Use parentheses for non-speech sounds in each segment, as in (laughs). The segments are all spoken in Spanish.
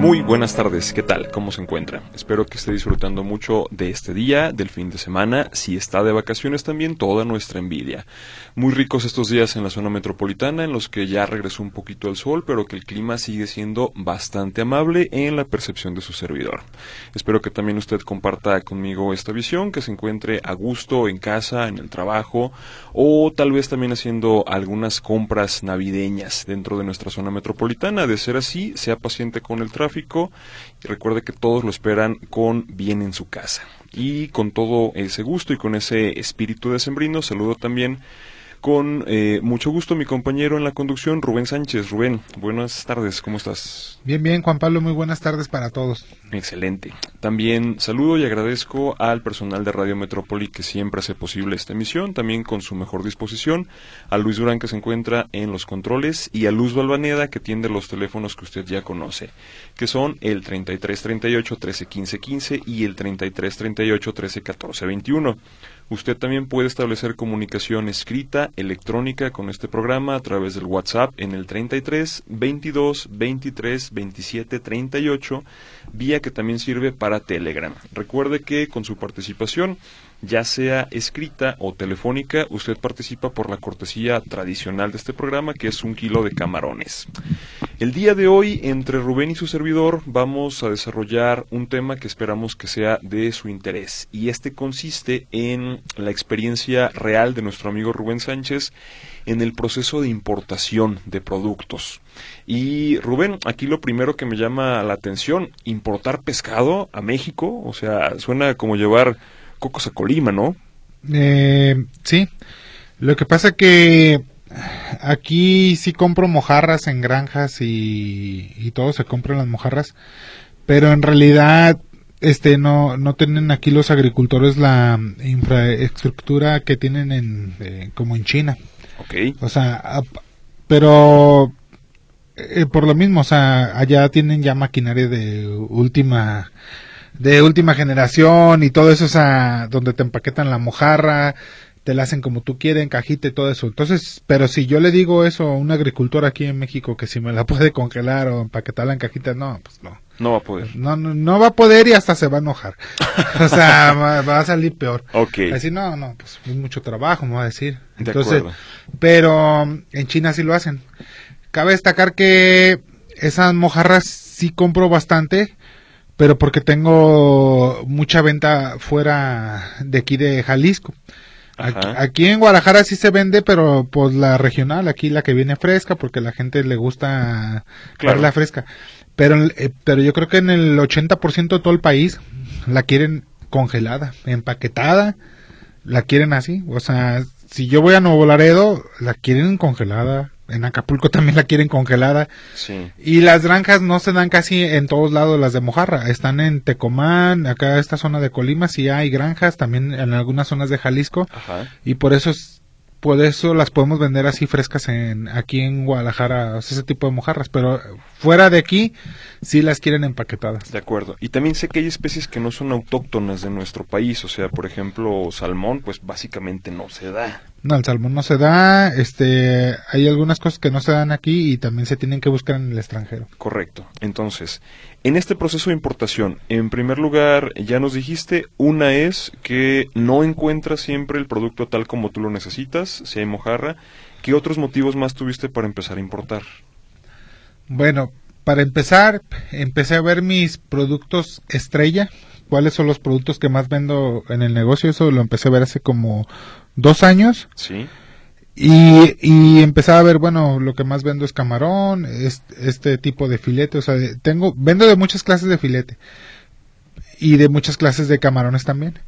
Muy buenas tardes, ¿qué tal? ¿Cómo se encuentra? Espero que esté disfrutando mucho de este día, del fin de semana, si está de vacaciones también, toda nuestra envidia. Muy ricos estos días en la zona metropolitana, en los que ya regresó un poquito el sol, pero que el clima sigue siendo bastante amable en la percepción de su servidor. Espero que también usted comparta conmigo esta visión, que se encuentre a gusto en casa, en el trabajo, o tal vez también haciendo algunas compras navideñas dentro de nuestra zona metropolitana. De ser así, sea paciente con el tráfico recuerde que todos lo esperan con bien en su casa. Y con todo ese gusto y con ese espíritu de sembrino, saludo también con eh, mucho gusto mi compañero en la conducción, Rubén Sánchez. Rubén, buenas tardes, ¿cómo estás? Bien, bien, Juan Pablo, muy buenas tardes para todos. Excelente. También saludo y agradezco al personal de Radio Metrópoli que siempre hace posible esta emisión, también con su mejor disposición, a Luis Durán que se encuentra en los controles y a Luz Balvaneda que tiende los teléfonos que usted ya conoce, que son el 3338 1315 15 y el 3338 1314 21. Usted también puede establecer comunicación escrita, electrónica con este programa a través del WhatsApp en el 33 22 23 27 38, vía que también sirve para Telegram. Recuerde que con su participación ya sea escrita o telefónica, usted participa por la cortesía tradicional de este programa, que es un kilo de camarones. El día de hoy, entre Rubén y su servidor, vamos a desarrollar un tema que esperamos que sea de su interés, y este consiste en la experiencia real de nuestro amigo Rubén Sánchez en el proceso de importación de productos. Y Rubén, aquí lo primero que me llama la atención, importar pescado a México, o sea, suena como llevar Cocos a Colima, ¿no? Eh, sí. Lo que pasa que aquí sí compro mojarras en granjas y, y todo se compran las mojarras, pero en realidad este no no tienen aquí los agricultores la infraestructura que tienen en eh, como en China. Ok. O sea, pero eh, por lo mismo, o sea, allá tienen ya maquinaria de última de última generación y todo eso, o donde te empaquetan la mojarra, te la hacen como tú quieres, en cajita y todo eso. Entonces, pero si yo le digo eso a un agricultor aquí en México que si me la (laughs) puede congelar o empaquetarla en cajita, no, pues no. No va a poder. No, no, no va a poder y hasta se va a enojar. (laughs) o sea, va, a salir peor. Ok. Así, no, no, pues es mucho trabajo, me va a decir. Entonces, pero en China sí lo hacen. Cabe destacar que esas mojarras sí compro bastante pero porque tengo mucha venta fuera de aquí de Jalisco. Aquí, en Guadalajara sí se vende, pero pues la regional, aquí la que viene fresca, porque la gente le gusta la fresca. Pero, eh, pero yo creo que en el 80% de todo el país la quieren congelada, empaquetada, la quieren así. O sea, si yo voy a Nuevo Laredo, la quieren congelada, en Acapulco también la quieren congelada. Sí. Y las granjas no se dan casi en todos lados las de mojarra. Están en Tecomán, acá esta zona de Colima sí hay granjas, también en algunas zonas de Jalisco. Ajá. Y por eso por eso las podemos vender así frescas en aquí en Guadalajara, ese tipo de mojarras, pero fuera de aquí sí las quieren empaquetadas. De acuerdo. Y también sé que hay especies que no son autóctonas de nuestro país, o sea, por ejemplo, salmón, pues básicamente no se da. No, el salmón no se da, este, hay algunas cosas que no se dan aquí y también se tienen que buscar en el extranjero. Correcto. Entonces, en este proceso de importación, en primer lugar, ya nos dijiste, una es que no encuentras siempre el producto tal como tú lo necesitas, si hay mojarra. ¿Qué otros motivos más tuviste para empezar a importar? Bueno, para empezar, empecé a ver mis productos estrella, cuáles son los productos que más vendo en el negocio, eso lo empecé a ver hace como dos años. Sí. Y, y empezaba a ver, bueno, lo que más vendo es camarón, este, tipo de filete, o sea, tengo, vendo de muchas clases de filete y de muchas clases de camarones también.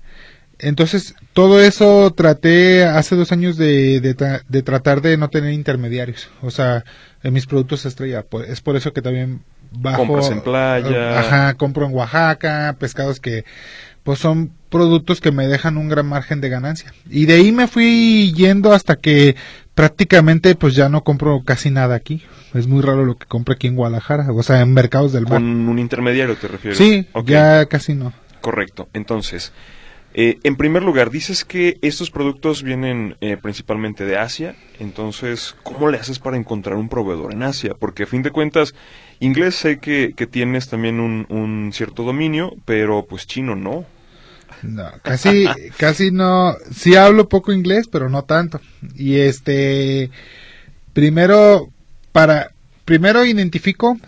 Entonces, todo eso traté hace dos años de, de, tratar de no tener intermediarios, o sea, en mis productos estrella, pues, es por eso que también bajo... Compras en playa. Ajá, compro en Oaxaca, pescados que pues son productos que me dejan un gran margen de ganancia. Y de ahí me fui yendo hasta que prácticamente pues ya no compro casi nada aquí. Es muy raro lo que compro aquí en Guadalajara, o sea, en mercados del mar. ¿Con un intermediario te refieres? Sí, ya casi no. Correcto. Entonces, eh, en primer lugar, dices que estos productos vienen eh, principalmente de Asia, entonces, ¿cómo le haces para encontrar un proveedor en Asia? Porque a fin de cuentas, inglés sé que, que tienes también un, un, cierto dominio, pero pues chino no. No, casi, (laughs) casi no. Sí hablo poco inglés, pero no tanto. Y este, primero, para, primero identifico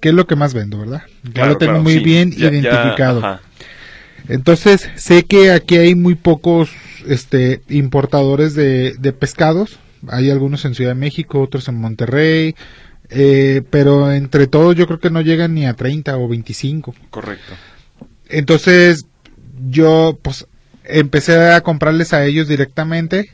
qué es lo que más vendo, ¿verdad? Ya lo tengo muy bien identificado. Entonces, sé que aquí hay muy pocos este, importadores de, de pescados. Hay algunos en Ciudad de México, otros en Monterrey, eh, pero entre todos yo creo que no llegan ni a 30 o 25. Correcto. Entonces, yo pues empecé a comprarles a ellos directamente,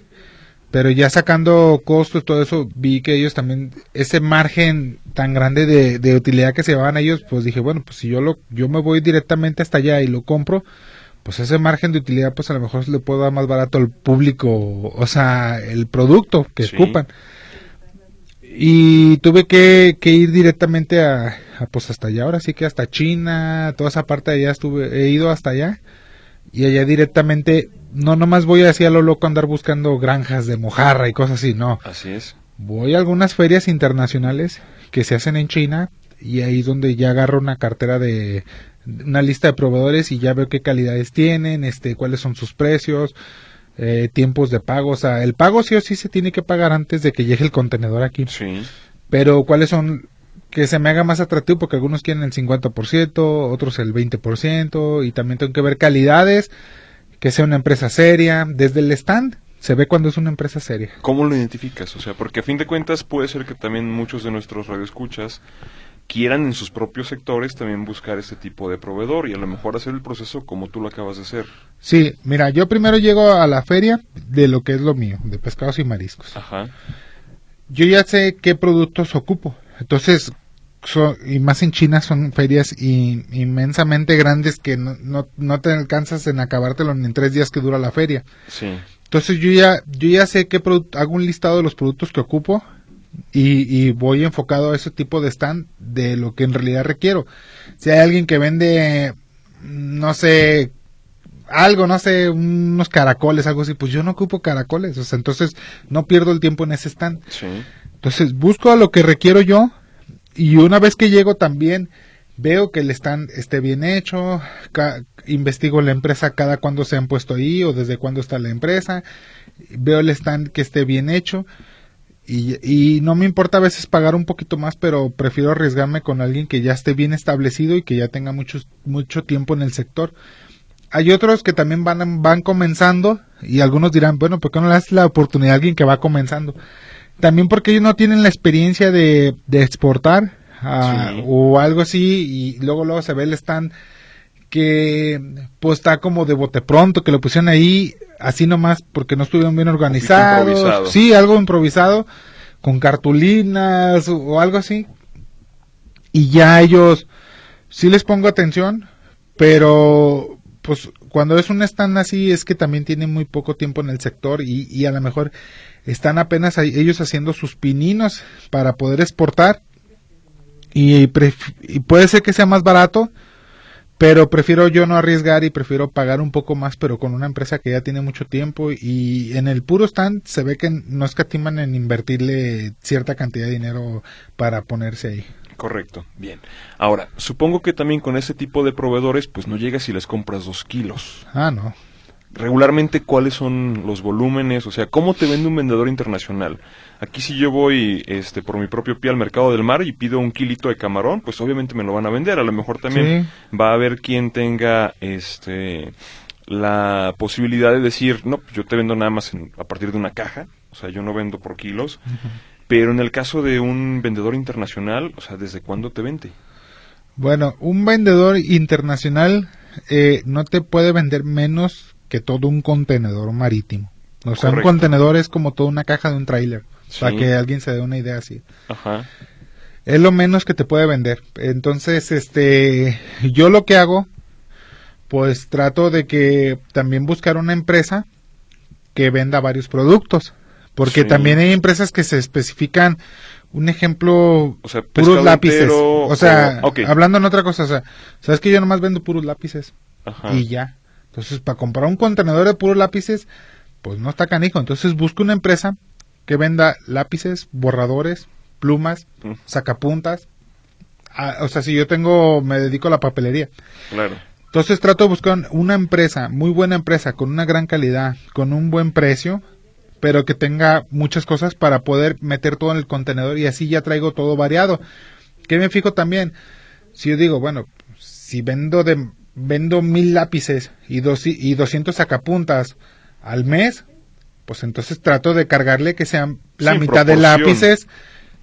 pero ya sacando costos, todo eso, vi que ellos también, ese margen tan grande de, de utilidad que se llevaban ellos, pues dije, bueno, pues si yo, lo, yo me voy directamente hasta allá y lo compro, pues ese margen de utilidad, pues a lo mejor le puedo dar más barato al público, o sea, el producto que ocupan. Y tuve que, que ir directamente a, a, pues hasta allá, ahora sí que hasta China, toda esa parte de allá estuve, he ido hasta allá y allá directamente no nomás voy así a lo loco a andar buscando granjas de mojarra y cosas así, no. Así es. Voy a algunas ferias internacionales que se hacen en China y ahí es donde ya agarro una cartera de una lista de proveedores y ya veo qué calidades tienen, este, cuáles son sus precios, eh, tiempos de pago, o sea, el pago sí o sí se tiene que pagar antes de que llegue el contenedor aquí. Sí. Pero cuáles son que se me haga más atractivo porque algunos quieren el 50%, otros el 20% y también tengo que ver calidades, que sea una empresa seria, desde el stand se ve cuando es una empresa seria. ¿Cómo lo identificas? O sea, porque a fin de cuentas puede ser que también muchos de nuestros radioescuchas quieran en sus propios sectores también buscar este tipo de proveedor y a lo mejor hacer el proceso como tú lo acabas de hacer. Sí, mira, yo primero llego a la feria de lo que es lo mío, de pescados y mariscos. Ajá. Yo ya sé qué productos ocupo. Entonces, y más en China son ferias inmensamente grandes que no, no, no, te alcanzas en acabártelo en tres días que dura la feria. Sí. Entonces yo ya, yo ya sé qué hago un listado de los productos que ocupo y, y, voy enfocado a ese tipo de stand de lo que en realidad requiero. Si hay alguien que vende, no sé, algo, no sé, unos caracoles, algo así, pues yo no ocupo caracoles, o sea, entonces no pierdo el tiempo en ese stand. Sí. Entonces busco a lo que requiero yo y una vez que llego también veo que el stand esté bien hecho, investigo la empresa cada cuando se han puesto ahí o desde cuándo está la empresa, veo el stand que esté bien hecho y, y, no me importa a veces pagar un poquito más, pero prefiero arriesgarme con alguien que ya esté bien establecido y que ya tenga mucho, mucho tiempo en el sector. Hay otros que también van, van comenzando y algunos dirán, bueno, ¿por qué no le das la oportunidad a alguien que va comenzando? También porque ellos no tienen la experiencia de, de exportar ah, o algo así y luego luego se ve el stand que pues está como de bote pronto, que lo pusieron ahí así nomás porque no estuvieron bien organizados. Sí, algo improvisado, con cartulinas o, algo así. Y ya ellos, sí les pongo atención, pero pues cuando es un stand así es que también tienen muy poco tiempo en el sector y, a lo mejor están apenas ellos haciendo sus pininos para poder exportar y, y puede ser que sea más barato pero prefiero yo no arriesgar y prefiero pagar un poco más, pero con una empresa que ya tiene mucho tiempo y en el puro stand se ve que no escatiman en invertirle cierta cantidad de dinero para ponerse ahí. Correcto, bien. Ahora, supongo que también con ese tipo de proveedores, pues no llegas y les compras dos kilos. Ah, no regularmente cuáles son los volúmenes, o sea, cómo te vende un vendedor internacional. Aquí si yo voy este por mi propio pie al mercado del mar y pido un kilito de camarón, pues obviamente me lo van a vender. A lo mejor también va a haber quien tenga este la posibilidad de decir, no, pues yo te vendo nada más a partir de una caja, o sea, yo no vendo por kilos. Pero en el caso de un vendedor internacional, o sea, ¿desde cuándo te vende? Bueno, un vendedor internacional eh, no te puede vender menos que todo un contenedor marítimo. O sea, un contenedor es como toda una caja de un tráiler, para que alguien se dé una idea así. Ajá. Es lo menos que te puede vender. Entonces, este, yo lo que hago, pues trato de que también buscar una empresa que venda varios productos, Porque también hay empresas que se especifican, un ejemplo, puros lápices. O sea, hablando en otra cosa, o sea, sabes que yo nomás vendo puros lápices. Y ya. Entonces, para comprar un contenedor de puros lápices, pues no está canijo. Entonces, busca una empresa que venda lápices, borradores, plumas, sacapuntas. Ah, o sea, si yo tengo, me dedico a la papelería. Claro. Entonces trato de buscar una empresa, muy buena empresa, con una gran calidad, con un buen precio, pero que tenga muchas cosas para poder meter todo en el contenedor y así ya traigo todo variado. Que me fijo también, si yo digo, bueno, si vendo de vendo mil lápices y, dos, y 200 sacapuntas al mes, pues entonces trato de cargarle que sean la mitad de lápices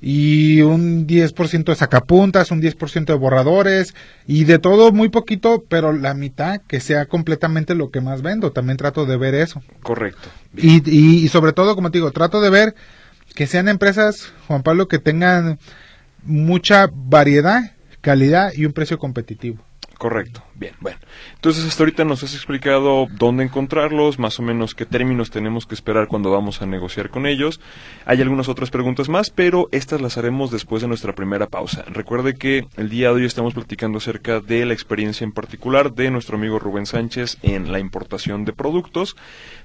y un 10% de sacapuntas, un 10% de borradores y de todo muy poquito, pero la mitad que sea completamente lo que más vendo. También trato de ver eso. Correcto. Y, y, sobre todo, como te digo, trato de ver que sean empresas, Juan Pablo, que tengan mucha variedad, calidad y un precio competitivo. Correcto. Bien, bueno. Entonces hasta ahorita nos has explicado dónde encontrarlos, más o menos qué términos tenemos que esperar cuando vamos a negociar con ellos. Hay algunas otras preguntas más, pero estas las haremos después de nuestra primera pausa. Recuerde que el día de hoy estamos platicando acerca de la experiencia en particular de nuestro amigo Rubén Sánchez en la importación de productos.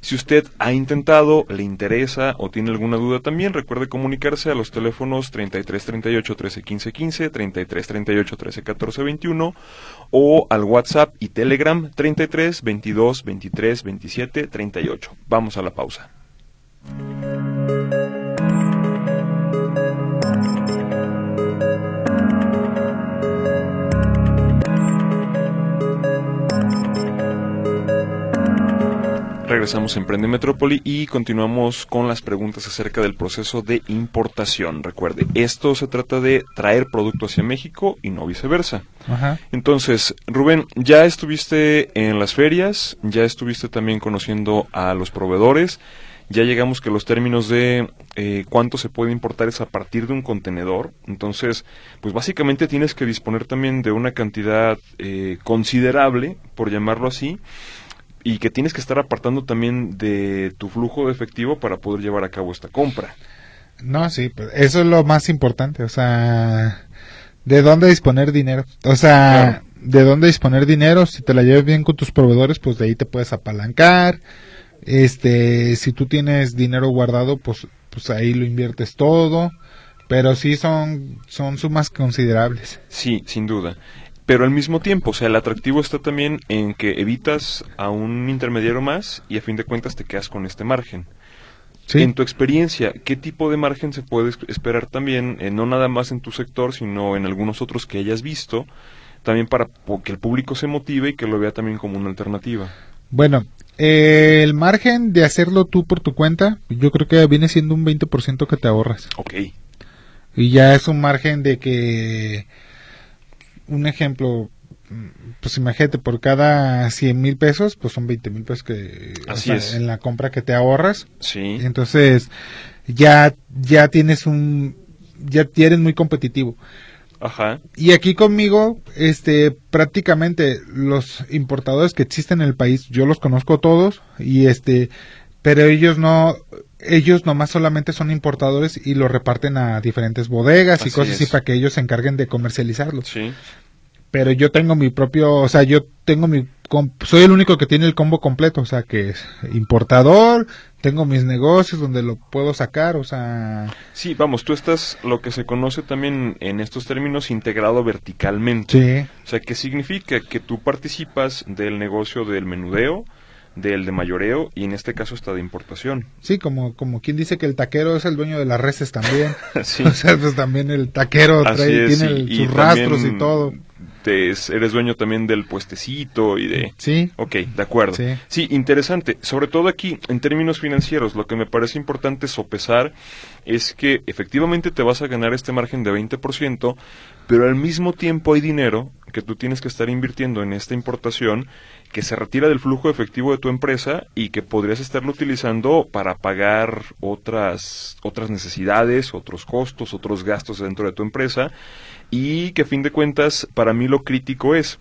Si usted ha intentado, le interesa o tiene alguna duda también, recuerde comunicarse a los teléfonos 33 38 13 15 15, 33 38 13 14 21 o al WhatsApp y Telegram 33 22 23 27 38. Vamos a la pausa. Regresamos a Emprende Metrópoli y continuamos con las preguntas acerca del proceso de importación. Recuerde, esto se trata de traer producto hacia México y no viceversa. Entonces, Rubén, ya estuviste en las ferias, ya estuviste también conociendo a los proveedores, ya llegamos que los términos de eh, cuánto se puede importar es a partir de un contenedor. Entonces, pues básicamente tienes que disponer también de una cantidad eh, considerable, por llamarlo así, y que tienes que estar apartando también de tu flujo de efectivo para poder llevar a cabo esta compra. No, sí, pues, eso es lo más importante, o sea, de dónde disponer dinero, o sea, de dónde disponer dinero, si te la llevas bien con tus proveedores, pues de ahí te puedes apalancar, este, si tú tienes dinero guardado, pues, pues ahí lo inviertes todo, pero sí son, son sumas considerables. Sí, sin duda pero al mismo tiempo, o sea, el atractivo está también en que evitas a un intermediario más y a fin de cuentas te quedas con este margen. En tu experiencia, ¿qué tipo de margen se puede esperar también, eh, no nada más en tu sector, sino en algunos otros que hayas visto, también para que el público se motive y que lo vea también como una alternativa? Bueno, eh, el margen de hacerlo tú por tu cuenta, yo creo que viene siendo un 20% que te ahorras. Ok. Y ya es un margen de que un ejemplo, pues imagínate, por cada 100 mil pesos, pues son 20 mil pesos que en la compra que te ahorras. Sí. Entonces, ya, ya tienes un, ya tienes muy competitivo. Ajá. Y aquí conmigo, este, prácticamente los importadores que existen en el país, yo los conozco todos y este, pero ellos no, ellos nomás solamente son importadores y lo reparten a diferentes bodegas y cosas así para que ellos se encarguen de comercializarlo. Sí. Pero yo tengo mi propio, o sea, yo tengo mi, soy el único que tiene el combo completo, o sea, que es importador, tengo mis negocios donde lo puedo sacar, o sea... Sí, vamos, tú estás lo que se conoce también en estos términos integrado verticalmente. Sí. O sea, ¿qué significa? Que tú participas del negocio del menudeo, del de mayoreo y en este caso está de importación. Sí, como, como quien dice que el taquero es el dueño de las reses también. (laughs) sí. (laughs) O sea, pues también el taquero trae, tiene sus rastros y todo. Eres dueño también del puestecito y de... Sí. Ok, de acuerdo. Sí. sí, interesante. Sobre todo aquí, en términos financieros, lo que me parece importante sopesar es que efectivamente te vas a ganar este margen de 20%, pero al mismo tiempo hay dinero que tú tienes que estar invirtiendo en esta importación que se retira del flujo efectivo de tu empresa y que podrías estarlo utilizando para pagar otras, otras necesidades, otros costos, otros gastos dentro de tu empresa y que a fin de cuentas para mí lo crítico es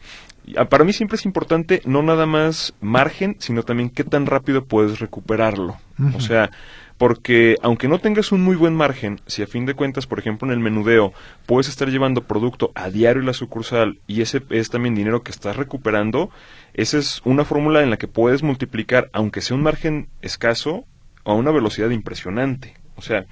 para mí siempre es importante no nada más margen, sino también qué tan rápido puedes recuperarlo. O sea, porque aunque no tengas un muy buen margen, si a fin de cuentas, por ejemplo, en el menudeo puedes estar llevando producto a diario en la sucursal y ese es también dinero que estás recuperando, esa es una fórmula en la que puedes multiplicar, aunque sea un margen escaso, a una velocidad impresionante. O sea,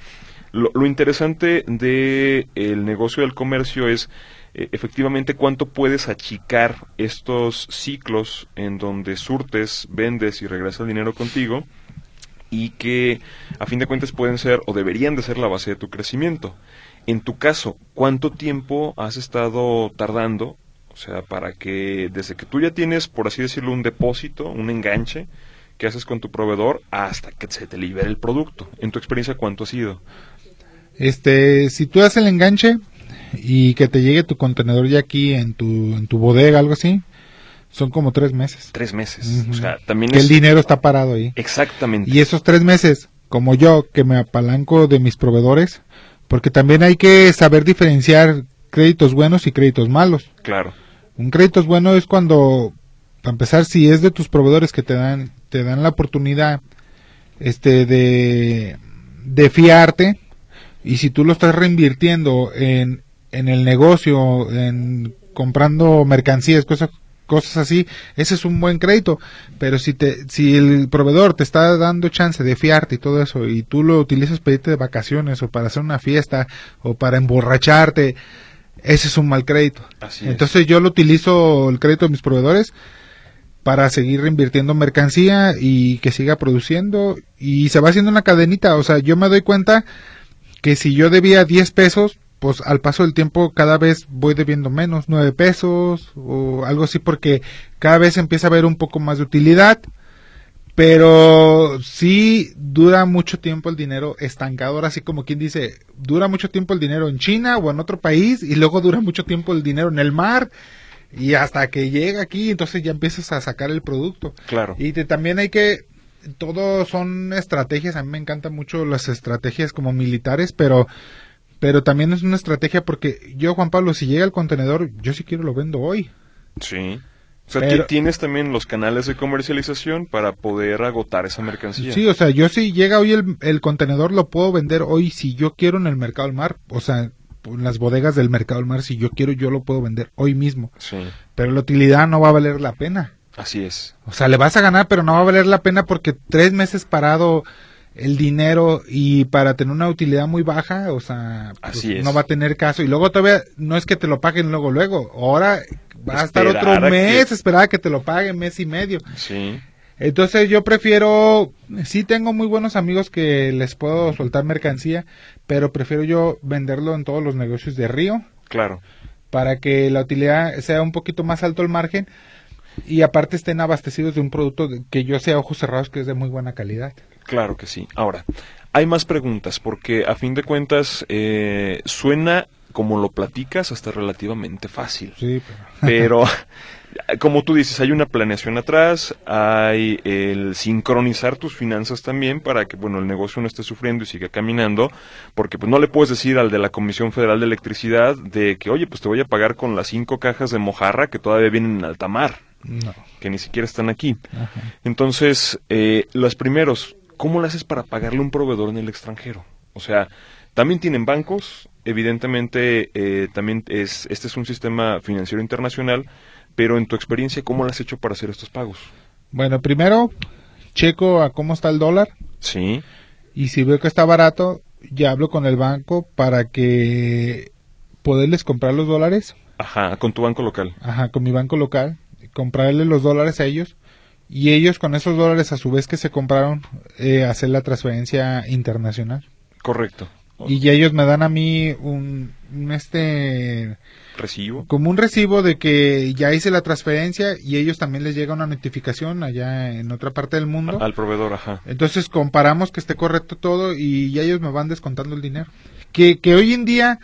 lo, interesante del el negocio del comercio es eh, efectivamente cuánto puedes achicar estos ciclos en donde surtes, vendes y regresa el dinero contigo y que a fin de cuentas pueden ser o deberían de ser la base de tu crecimiento. En tu caso, ¿cuánto tiempo has estado tardando? O sea, para que desde que tú ya tienes, por así decirlo, un depósito, un enganche, que haces con tu proveedor hasta que se te libere el producto. En tu experiencia, ¿cuánto ha sido? Este, si tú haces el enganche y que te llegue tu contenedor ya aquí en tu, en tu bodega, algo así, son como tres meses. Tres meses. O sea, también que el dinero está parado ahí. Exactamente. Y esos tres meses, como yo, que me apalanco de mis proveedores, porque también hay que saber diferenciar créditos buenos y créditos malos. Claro. Un crédito bueno es cuando, para empezar, si es de tus proveedores que te dan, te dan la oportunidad este de, de fiarte, y si tú lo estás reinvirtiendo en, en el negocio, en comprando mercancías, cosas cosas así, ese es un buen crédito. Pero si te, si el proveedor te está dando chance de fiarte y todo eso, y tú lo utilizas para irte de vacaciones o para hacer una fiesta o para emborracharte, ese es un mal crédito. Entonces yo lo utilizo el crédito de mis proveedores para seguir reinvirtiendo mercancía y que siga produciendo y se va haciendo una cadenita. O sea, yo me doy cuenta que si yo debía 10 pesos, pues al paso del tiempo cada vez voy debiendo menos, nueve pesos o algo así porque cada vez empieza a haber un poco más de utilidad, pero sí dura mucho tiempo el dinero estancado, ahora así como quien dice, dura mucho tiempo el dinero en China o en otro país y luego dura mucho tiempo el dinero en el mar y hasta que llega aquí entonces ya empiezas a sacar el producto. Claro. Y también hay que todo son estrategias, a mí me encantan mucho las estrategias como militares, pero pero también es una estrategia porque yo, Juan Pablo, si llega el contenedor, yo sí quiero lo vendo hoy. Sí. O sea, tienes también los canales de comercialización para poder agotar esa mercancía. Sí, o sea, yo si llega hoy el, contenedor, lo puedo vender hoy si yo quiero en el mercado del mar. O sea, en las bodegas del mercado del mar, si yo quiero, yo lo puedo vender hoy mismo. Sí. Pero la utilidad no va a valer la pena. Así es. O sea, le vas a ganar, pero no va a valer la pena porque tres meses parado el dinero y para tener una utilidad muy baja, o sea, pues, no va a tener caso. Y luego todavía no es que te lo paguen luego, luego. Ahora va a estar otro mes, que... esperar a que te lo paguen, mes y medio. Sí. Entonces yo prefiero, sí tengo muy buenos amigos que les puedo soltar mercancía, pero prefiero yo venderlo en todos los negocios de Río. Claro. Para que la utilidad sea un poquito más alto el margen y aparte estén abastecidos de un producto que yo sea ojos cerrados que es de muy buena calidad. Claro que sí. Ahora, hay más preguntas porque a fin de cuentas eh, suena como lo platicas hasta relativamente fácil. Sí, pero... (laughs) (laughs) como tú dices, hay una planeación atrás, hay el sincronizar tus finanzas también para que, bueno, el negocio no esté sufriendo y siga caminando, porque pues no le puedes decir al de la Comisión Federal de Electricidad de que, oye, pues te voy a pagar con las cinco cajas de mojarra que todavía vienen en alta mar, que ni siquiera están aquí. Entonces, eh, los primeros, ¿cómo lo haces para pagarle un proveedor en el extranjero? O sea, también tienen bancos, evidentemente eh, también es, este es un sistema financiero internacional, pero en tu experiencia, ¿cómo lo has hecho para hacer estos pagos? Bueno, primero checo a cómo está el dólar. Sí. Y si veo que está barato, ya hablo con el banco para que poderles comprar los dólares. Ajá, con tu banco local. Ajá, con mi banco local, comprarle los dólares a ellos y ellos con esos dólares a su vez que se compraron eh, hacer la transferencia internacional. Correcto. Y ellos me dan a mí un, este recibo. Como un recibo de que ya hice la transferencia y ellos también les llega una notificación allá en otra parte del mundo. Al proveedor, ajá. Entonces comparamos que esté correcto todo y ya ellos me van descontando el dinero. Que, que hoy en día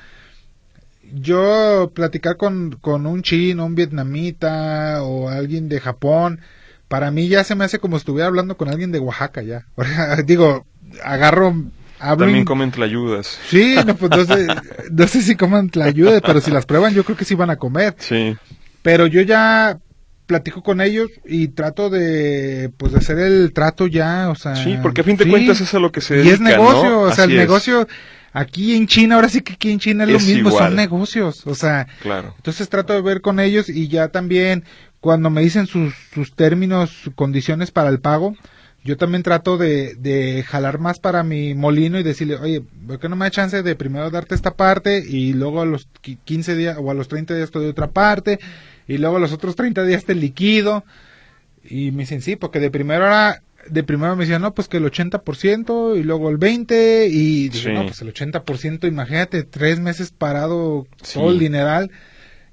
yo platicar con, con un chino, un vietnamita o alguien de Japón, para mí ya se me hace como si estuviera hablando con alguien de Oaxaca ya. (laughs) Digo, agarro también comen tlayudas. Sí, (laughs) no, pues no sé, no sé si comen tlayudas, pero si las prueban yo creo que sí van a comer. Sí. Pero yo ya platico con ellos y trato de, pues, de hacer el trato ya, o sea. Sí, porque a fin de cuentas es a lo que se dedica, Y es negocio, o sea, el negocio aquí en China, ahora sí que aquí en China es, lo mismo, son negocios, o sea. Claro. Entonces trato de ver con ellos y ya también cuando me dicen sus, sus términos, sus condiciones para el pago, yo también trato de, de jalar más para mi molino y decirle, oye, ¿por qué no me da chance de primero darte esta parte y luego a los 15 días o a los 30 días te doy otra parte y luego a los otros 30 días te liquido? Y me dicen, sí, porque de primero era, de primero me decían, no, pues que el 80% y luego el 20% y dije, no, pues el 80%, imagínate, tres meses parado todo el dineral.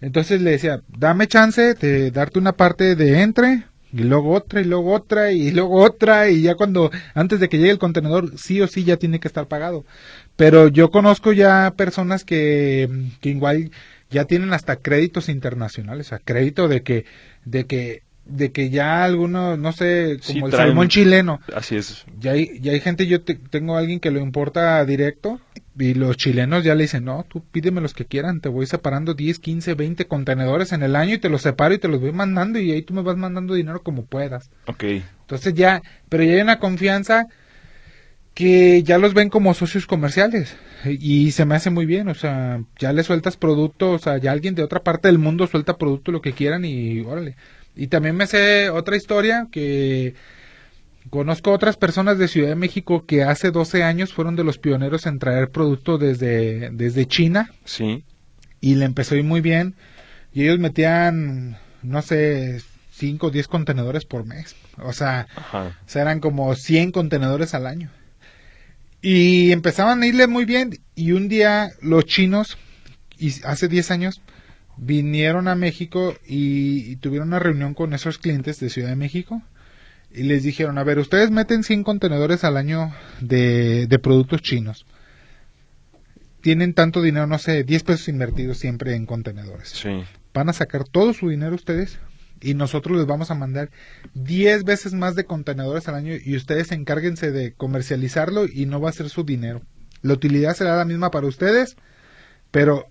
Entonces le decía, dame chance de darte una parte de entre y luego otra y luego otra y luego otra y ya cuando antes de que llegue el contenedor sí o sí ya tiene que estar pagado pero yo conozco ya personas que, que igual ya tienen hasta créditos internacionales, o sea, crédito de que de que de que ya algunos, no sé, como el salmón chileno. Así es. Ya hay, ya hay gente, yo tengo a alguien que lo importa directo y los chilenos ya le dicen, no, tú pídeme los que quieran, te voy separando 10, 15, 20 contenedores en el año y te los separo y te los voy mandando y ahí tú me vas mandando dinero como puedas. Ok. Entonces ya, pero ya hay una confianza que ya los ven como socios comerciales y se me hace muy bien, o sea, ya le sueltas producto, o sea, ya alguien de otra parte del mundo suelta producto lo que quieran y órale. Y también me sé otra historia que conozco otras personas de Ciudad de México que hace 12 años fueron de los pioneros en traer producto desde, desde China. Sí. Y le empezó a ir muy bien. Y ellos metían, no sé, 5 o 10 contenedores por mes. O sea, eran como 100 contenedores al año. Y empezaban a irle muy bien. Y un día los chinos, y hace 10 años, vinieron a México y, tuvieron una reunión con esos clientes de Ciudad de México y les dijeron, a ver, ustedes meten 100 contenedores al año de, de productos chinos. Tienen tanto dinero, no sé, 10 pesos invertidos siempre en contenedores. Sí. Van a sacar todo su dinero ustedes y nosotros les vamos a mandar 10 veces más de contenedores al año y ustedes encárguense de comercializarlo y no va a ser su dinero. La utilidad será la misma para ustedes, pero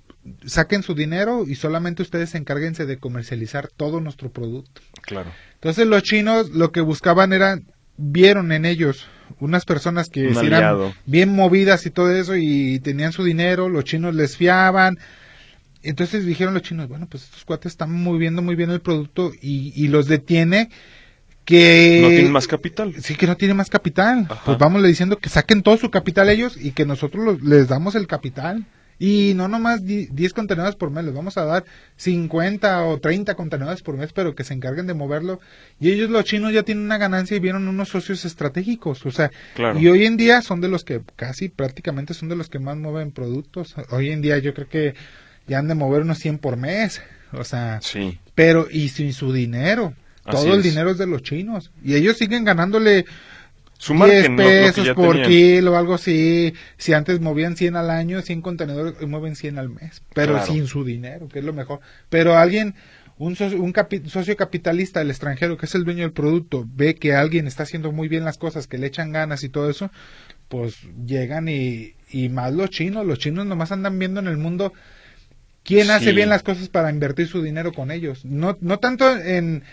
saquen su dinero y solamente ustedes encárguense de comercializar todo nuestro producto. Claro. Entonces los chinos lo que buscaban era, vieron en ellos unas personas que eran bien movidas y todo eso y tenían su dinero, los chinos les fiaban. Entonces dijeron los chinos, bueno, pues estos cuates están moviendo muy bien el producto y, y los detiene que no tienen más capital. Sí, que no tiene más capital. Pues vamos le diciendo que saquen todo su capital ellos y que nosotros les damos el capital. Y no nomás 10 contenedores por mes, les vamos a dar 50 o 30 contenedores por mes, pero que se encarguen de moverlo. Y ellos, los chinos, ya tienen una ganancia y vieron unos socios estratégicos. O sea, y hoy en día son de los que casi prácticamente son de los que más mueven productos. Hoy en día yo creo que ya han de mover unos 100 por mes. O sea, sí. pero y sin su dinero. Todo el dinero es de los chinos. Y ellos siguen ganándole su 10 pesos por kilo o algo así. Si antes movían 100 al año, 100 contenedores, mueven 100 al mes. Pero sin su dinero, que es lo mejor. Pero alguien, un, socio, un socio capitalista del extranjero, que es el dueño del producto, ve que alguien está haciendo muy bien las cosas, que le echan ganas y todo eso, pues llegan y, y más los chinos. Los chinos nomás andan viendo en el mundo quién hace bien las cosas para invertir su dinero con ellos. No, no tanto en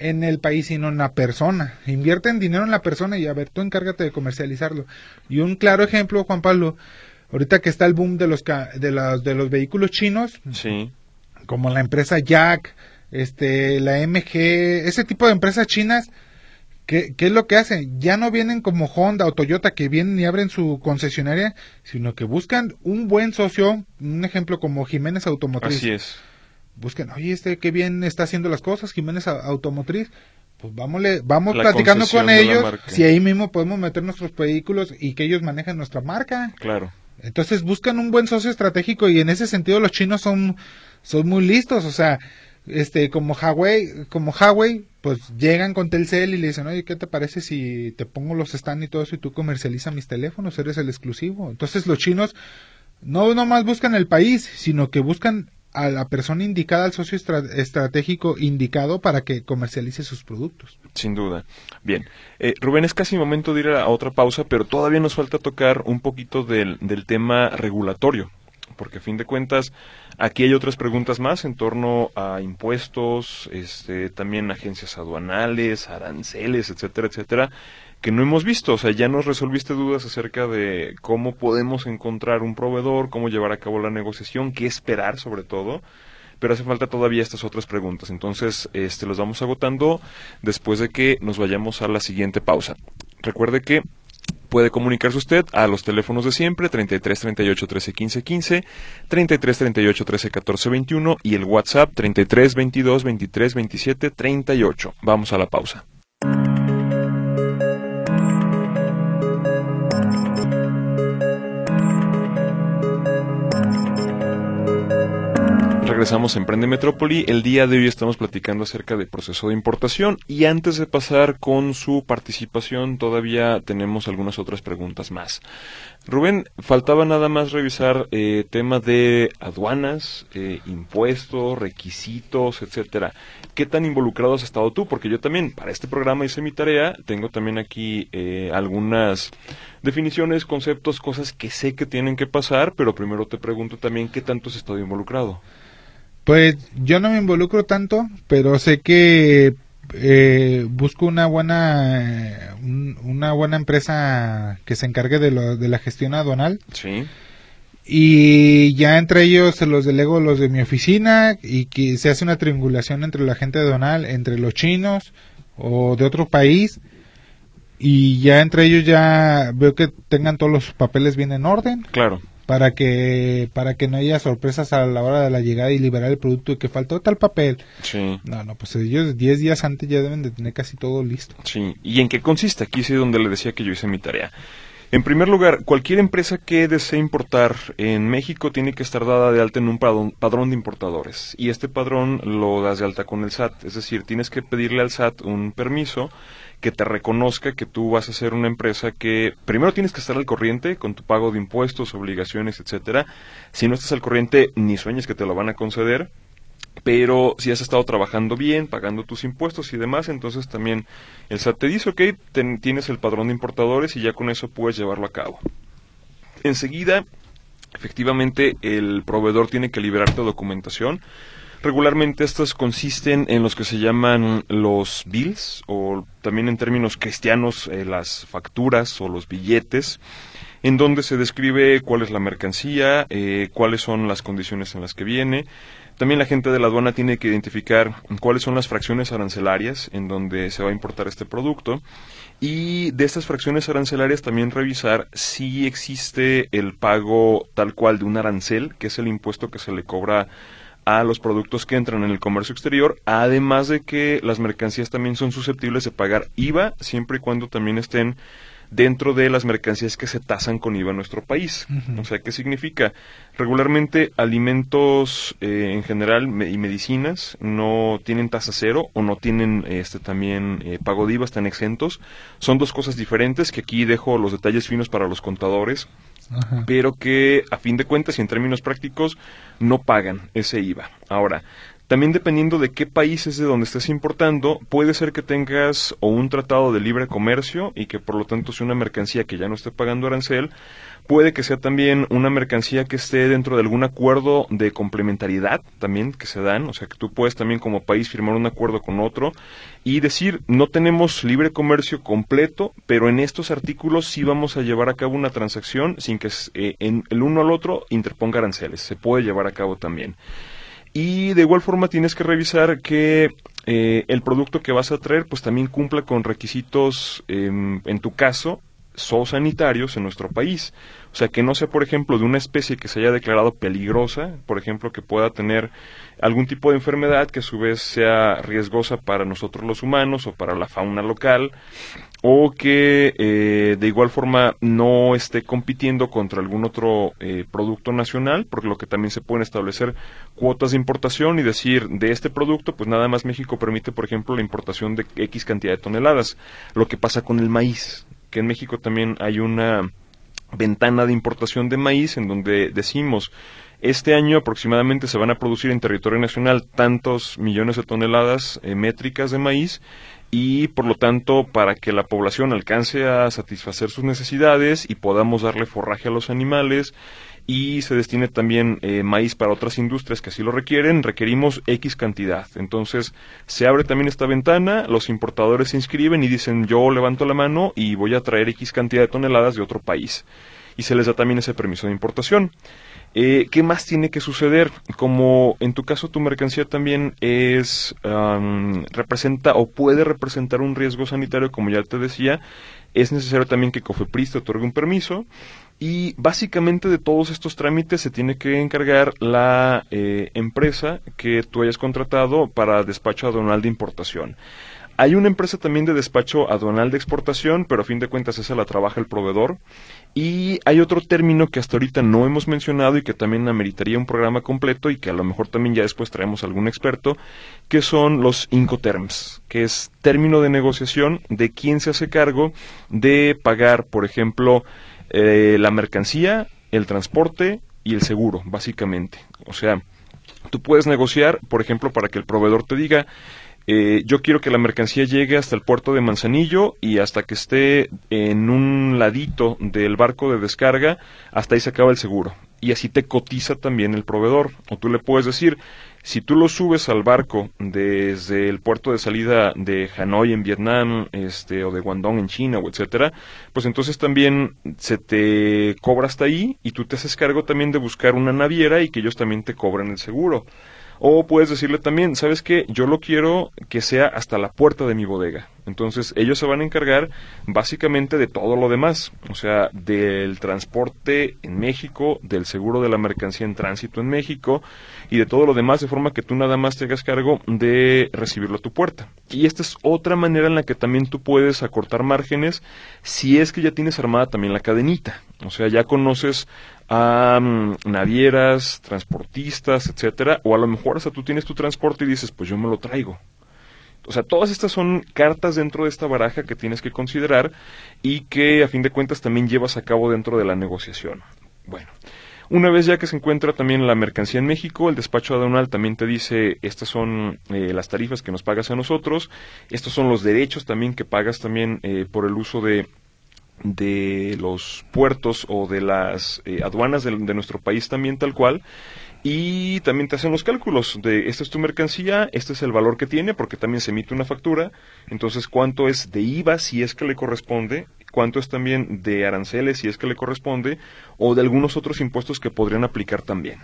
en el país, sino en la persona. Invierten dinero en la persona y a ver, tú encárgate de comercializarlo. Y un claro ejemplo, Juan Pablo, ahorita que está el boom de los de los, de los vehículos chinos, sí. como la empresa Jack, este, la MG, ese tipo de empresas chinas, ¿qué, ¿qué es lo que hacen? Ya no vienen como Honda o Toyota que vienen y abren su concesionaria, sino que buscan un buen socio, un ejemplo como Jiménez Automotriz. Así es busquen, oye, este qué bien está haciendo las cosas, Jiménez Automotriz, pues vámonos, vamos platicando con ellos, si ahí mismo podemos meter nuestros vehículos y que ellos manejen nuestra marca. Claro. Entonces buscan un buen socio estratégico y en ese sentido los chinos son, son muy listos, o sea, este, como Huawei, como Huawei, pues llegan con Telcel y le dicen, oye, ¿qué te parece si te pongo los stand y todo eso y tú comercializas mis teléfonos, eres el exclusivo? Entonces los chinos no nomás buscan el país, sino que buscan a la persona indicada, al socio estratégico indicado para que comercialice sus productos. Sin duda. Bien, eh, Rubén, es casi momento de ir a otra pausa, pero todavía nos falta tocar un poquito del, del tema regulatorio porque a fin de cuentas aquí hay otras preguntas más en torno a impuestos, este, también agencias aduanales, aranceles, etcétera, etcétera, que no hemos visto. O sea, ya nos resolviste dudas acerca de cómo podemos encontrar un proveedor, cómo llevar a cabo la negociación, qué esperar sobre todo pero hace falta todavía estas otras preguntas. Entonces, este, los vamos agotando después de que nos vayamos a la siguiente pausa. Recuerde que puede comunicarse usted a los teléfonos de siempre 33 38 13 15 15, 33 38 13 14 21 y el WhatsApp 33 22 23 27 38. Vamos a la pausa. Regresamos a Emprende Metrópoli. El día de hoy estamos platicando acerca del proceso de importación y antes de pasar con su participación todavía tenemos algunas otras preguntas más. Rubén, faltaba nada más revisar eh, temas de aduanas, eh, impuestos, requisitos, etcétera. ¿Qué tan involucrado has estado tú? Porque yo también para este programa hice mi tarea, tengo también aquí eh, algunas definiciones, conceptos, cosas que sé que tienen que pasar, pero primero te pregunto también qué tanto has estado involucrado. Pues yo no me involucro tanto, pero sé que eh, busco una buena una buena empresa que se encargue de, lo, de la gestión aduanal. Sí. Y ya entre ellos se los delego los de mi oficina y que se hace una triangulación entre la gente aduanal, entre los chinos o de otro país. Y ya entre ellos ya veo que tengan todos los papeles bien en orden. Claro para que para que no haya sorpresas a la hora de la llegada y liberar el producto y que faltó tal papel. Sí. No, no, pues ellos 10 días antes ya deben de tener casi todo listo. Sí. ¿Y en qué consiste? Aquí sí donde le decía que yo hice mi tarea. En primer lugar, cualquier empresa que desee importar en México tiene que estar dada de alta en un padrón, de importadores. Y este padrón lo das de alta con el SAT. Es decir, tienes que pedirle al SAT un permiso que te reconozca que tú vas a ser una empresa que primero tienes que estar al corriente con tu pago de impuestos, obligaciones, etcétera. Si no estás al corriente, ni sueñes que te lo van a conceder. Pero si has estado trabajando bien, pagando tus impuestos y demás, entonces también el SAT te dice, ok, tienes el padrón de importadores y ya con eso puedes llevarlo a cabo. Enseguida, efectivamente, el proveedor tiene que liberarte documentación Regularmente estas consisten en los que se llaman los bills o también en términos cristianos eh, las facturas o los billetes en donde se describe cuál es la mercancía, eh, cuáles son las condiciones en las que viene. También la gente de la aduana tiene que identificar cuáles son las fracciones arancelarias en donde se va a importar este producto y de estas fracciones arancelarias también revisar si existe el pago tal cual de un arancel, que es el impuesto que se le cobra a los productos que entran en el comercio exterior, además de que las mercancías también son susceptibles de pagar IVA siempre y cuando también estén dentro de las mercancías que se tasan con IVA en nuestro país. O sea, ¿qué significa? Regularmente alimentos eh, en general y medicinas no tienen tasa cero o no tienen este también eh, pago de IVA, están exentos. Son dos cosas diferentes que aquí dejo los detalles finos para los contadores pero que a fin de cuentas y en términos prácticos no pagan ese IVA. Ahora, también dependiendo de qué país es de donde estés importando, puede ser que tengas o un tratado de libre comercio y que por lo tanto sea una mercancía que ya no esté pagando arancel, puede que sea también una mercancía que esté dentro de algún acuerdo de complementariedad también que se dan, o sea que tú puedes también como país firmar un acuerdo con otro y decir no tenemos libre comercio completo, pero en estos artículos sí vamos a llevar a cabo una transacción sin que eh, en el uno al otro interponga aranceles, se puede llevar a cabo también. Y de igual forma tienes que revisar que eh, el producto que vas a traer pues también cumpla con requisitos, em, en tu caso, zoosanitarios en nuestro país. O sea, que no sea, por ejemplo, de una especie que se haya declarado peligrosa, por ejemplo, que pueda tener algún tipo de enfermedad que a su vez sea riesgosa para nosotros los humanos o para la fauna local, o que eh, de igual forma no esté compitiendo contra algún otro eh, producto nacional, porque lo que también se pueden establecer cuotas de importación y decir de este producto, pues nada más México permite, por ejemplo, la importación de X cantidad de toneladas. Lo que pasa con el maíz, que en México también hay una ventana de importación de maíz en donde decimos Este año aproximadamente se van a producir en territorio nacional tantos millones de toneladas eh, métricas de maíz y por lo tanto para que la población alcance a satisfacer sus necesidades y podamos darle forraje a los animales y se destine también eh, maíz para otras industrias que así lo requieren, requerimos X cantidad. Entonces se abre también esta ventana, los importadores se inscriben y dicen yo levanto la mano y voy a traer X cantidad de toneladas de otro país. Y se les da también ese permiso de importación. Eh, ¿Qué más tiene que suceder? Como en tu caso tu mercancía también es representa o puede representar un riesgo sanitario, como ya te decía, es necesario también que Cofepris te otorgue un permiso y básicamente de todos estos trámites se tiene que encargar la eh, empresa que tú hayas contratado para despacho aduanal de importación. Hay una empresa también de despacho aduanal de exportación, pero a fin de cuentas esa la trabaja el proveedor. Y hay otro término que hasta ahorita no hemos mencionado y que también ameritaría un programa completo y que a lo mejor también ya después traemos algún experto, que son los Incoterms, que es término de negociación de quién se hace cargo de pagar, por ejemplo, eh, la mercancía, el transporte y el seguro, básicamente. O sea, tú puedes negociar, por ejemplo, para que el proveedor te diga, eh, yo quiero que la mercancía llegue hasta el puerto de Manzanillo y hasta que esté en un ladito del barco de descarga, hasta ahí se acaba el seguro. Y así te cotiza también el proveedor. O tú le puedes decir, si tú lo subes al barco desde el puerto de salida de Hanoi en Vietnam, este, o de Guangdong en China, o etcétera, pues entonces también se te cobra hasta ahí y tú te haces cargo también de buscar una naviera y que ellos también te cobran el seguro. O puedes decirle también, ¿sabes qué? Yo lo quiero que sea hasta la puerta de mi bodega. Entonces ellos se van a encargar básicamente de todo lo demás, o sea, del transporte en México, del seguro de la mercancía en tránsito en México y de todo lo demás, de forma que tú nada más te hagas cargo de recibirlo a tu puerta. Y esta es otra manera en la que también tú puedes acortar márgenes si es que ya tienes armada también la cadenita. O sea, ya conoces a mm, navieras, transportistas, etcétera, o a lo mejor hasta tú tienes tu transporte y dices, pues yo me lo traigo. O sea, todas estas son cartas dentro de esta baraja que tienes que considerar y que a fin de cuentas también llevas a cabo dentro de la negociación. Bueno, una vez ya que se encuentra también la mercancía en México, el despacho aduanal también te dice, estas son eh, las tarifas que nos pagas a nosotros, estos son los derechos también que pagas también eh, por el uso de de los puertos o de las eh, aduanas de, nuestro país también tal cual. Y también te hacen los cálculos de esta es tu mercancía, este es el valor que tiene porque también se emite una factura, entonces cuánto es de IVA si es que le corresponde, cuánto es también de aranceles si es que le corresponde o de algunos otros impuestos que podrían aplicar también.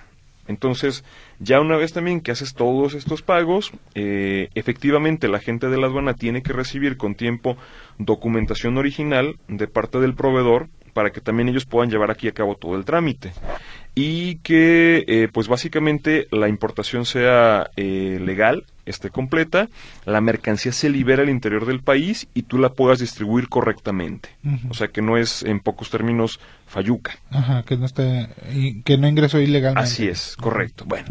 Entonces, ya una vez también que haces todos estos pagos, eh, efectivamente la gente de la aduana tiene que recibir con tiempo documentación original de parte del proveedor para que también ellos puedan llevar aquí a cabo todo el trámite y que eh, pues básicamente la importación sea eh, legal esté completa, la mercancía se libera al interior del país y tú la puedas distribuir correctamente. O sea, que no es, en pocos términos, falluca. Ajá, que no, esté, que no ingresó ilegalmente. Así es, correcto. Bueno,